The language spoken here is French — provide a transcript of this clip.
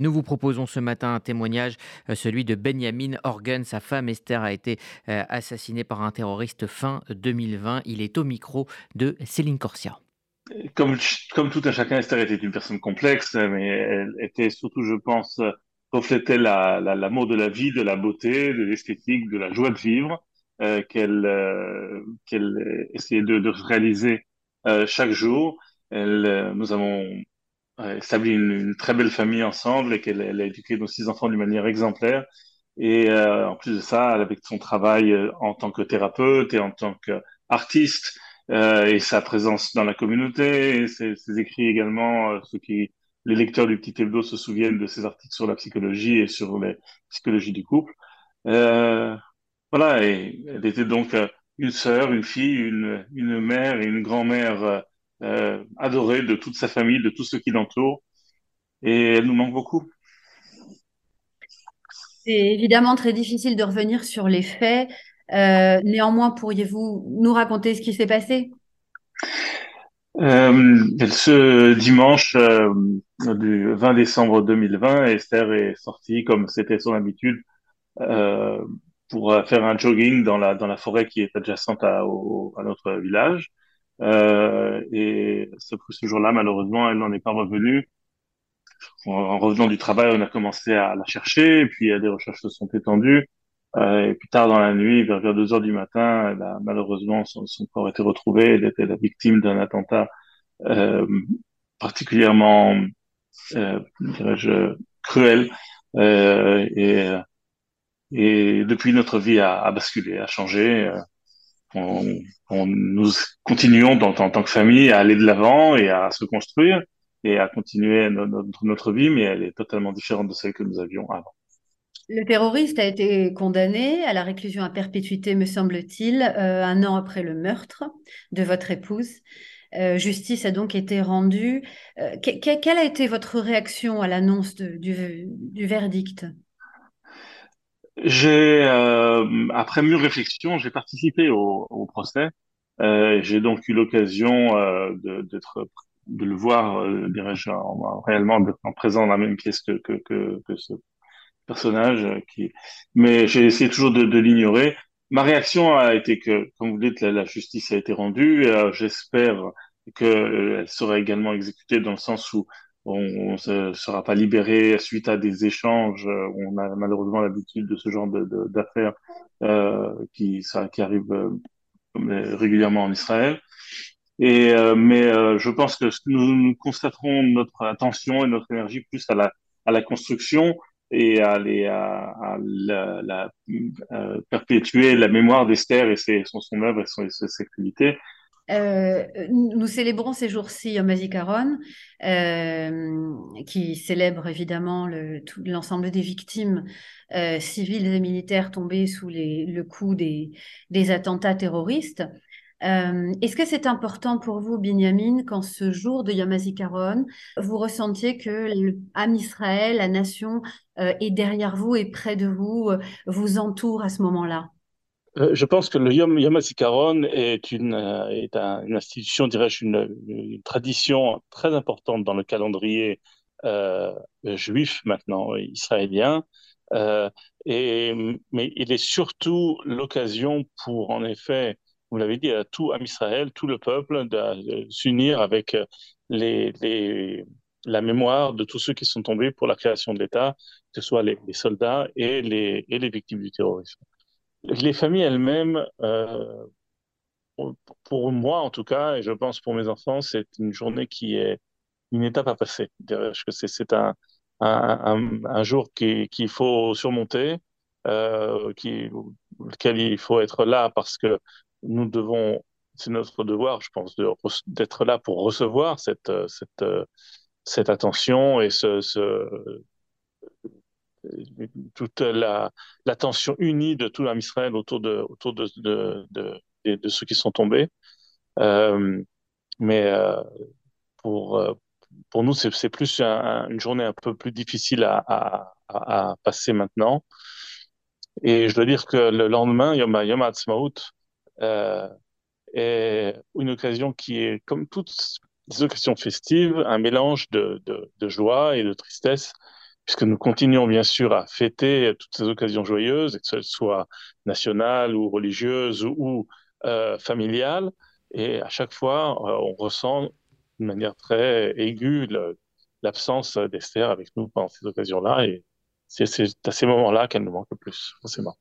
Nous vous proposons ce matin un témoignage, euh, celui de Benjamin Organ. Sa femme Esther a été euh, assassinée par un terroriste fin 2020. Il est au micro de Céline Corsia. Comme, tout un chacun, Esther était une personne complexe, mais elle était surtout, je pense, reflétait l'amour la, l'amour de la vie, de la beauté, de l'esthétique, de la joie de vivre euh, qu'elle essayait de, réaliser chaque jour. Nous avons établi une, une, très belle famille ensemble et qu'elle elle a éduqué nos six enfants d'une manière exemplaire. Et euh, en plus de ça, avec son travail euh, en tant que thérapeute et en tant qu'artiste euh, et sa présence dans la communauté, ses, ses écrits également, euh, ceux qui les lecteurs du Petit Hebdo se souviennent de ses articles sur la psychologie et sur la psychologie du couple. Euh, voilà, et elle était donc une sœur, une fille, une, une mère et une grand-mère euh, adorée de toute sa famille, de tous ceux qui l'entourent. Et elle nous manque beaucoup. C'est évidemment très difficile de revenir sur les faits. Euh, néanmoins, pourriez-vous nous raconter ce qui s'est passé? Euh, Ce dimanche euh, du 20 décembre 2020, Esther est sortie, comme c'était son habitude, euh, pour faire un jogging dans la, dans la forêt qui est adjacente à, au, à notre village. Euh, et ce, jour-là, malheureusement, elle n'en est pas revenue. En revenant du travail, on a commencé à la chercher, et puis des recherches se sont étendues. Euh, et plus tard dans la nuit, vers, vers 2 heures du matin, elle a, malheureusement, son, corps a été retrouvé. Elle était la victime d'un attentat euh, particulièrement, euh, dirais-je, cruel. Euh, et, et depuis, notre vie a, a basculé, a changé. On, nous continuons en tant que famille à aller de l'avant et à se construire et à continuer notre, vie, mais elle est totalement différente de celle que nous avions avant. Le terroriste a été condamné à la réclusion à perpétuité, me semble-t-il, euh, un an après le meurtre de votre épouse. Euh, justice a donc été rendue. Euh, que, quelle a été votre réaction à l'annonce du, verdict? J'ai, euh, après mûre réflexion, j'ai participé au, au procès. Euh, j'ai donc eu l'occasion euh, d'être de, le voir, dirais-je, réellement en présent dans la même pièce que, que, que, que ce personnage qui, mais j'ai essayé toujours de, de l'ignorer. Ma réaction a été que, comme vous dites, la, la justice a été rendue. Euh, J'espère qu'elle euh, sera également exécutée dans le sens où on ne sera pas libéré suite à des échanges. On a malheureusement l'habitude de ce genre d'affaires euh, qui, ça, qui arrivent euh, régulièrement en Israël. Et, euh, mais euh, je pense que nous, nous constaterons notre attention et notre énergie plus à la, à la construction et à, les, à, à la, la euh, perpétuer la mémoire d'Esther et ses, son, son œuvre et ses activités. Euh, nous célébrons ces jours-ci Yom HaZikaron, euh, qui célèbre évidemment l'ensemble des victimes euh, civiles et militaires tombées sous le coup des, attentats terroristes. Est-ce que c'est important pour vous, Binyamin, qu'en ce jour de Yom HaZikaron, vous ressentiez que Ham Israël, la nation, est derrière vous et près de vous, vous entoure à ce moment-là? Je pense que le Yom, Yom HaZikaron est une, euh, institution, dirais-je, une, tradition très importante dans le calendrier juif maintenant, israélien. mais il est surtout l'occasion pour, en effet, vous l'avez dit, à tout Am Israël, tout le peuple, de, s'unir avec euh, la mémoire de tous ceux qui sont tombés pour la création de l'État, que ce soit les, soldats et les, victimes du terrorisme. Les familles elles-mêmes, euh, pour moi en tout cas, et je pense pour mes enfants, c'est une journée qui est une étape à passer. C'est un, un, un, jour qu'il qui faut surmonter, euh, qui, lequel il faut être là parce que nous devons, c'est notre devoir, je pense, d'être là pour recevoir cette, attention et ce toute la unie de tout l'âme Israël autour de ceux qui sont tombés. Euh, mais euh, pour pour nous, c'est plus un, une journée un peu plus difficile à, passer maintenant. Et je dois dire que le lendemain, Yom, Yom Ha'atzmaut, euh, est une occasion qui est, comme toutes les occasions festives, un mélange de joie et de tristesse, puisque nous continuons bien sûr à fêter toutes ces occasions joyeuses, que ce soit nationales ou religieuses ou, euh, familiales. Et à chaque fois, euh, on ressent de manière très aiguë l'absence d'Esther avec nous pendant ces occasions-là. Et c'est à ces moments-là qu'elle nous manque le plus, forcément.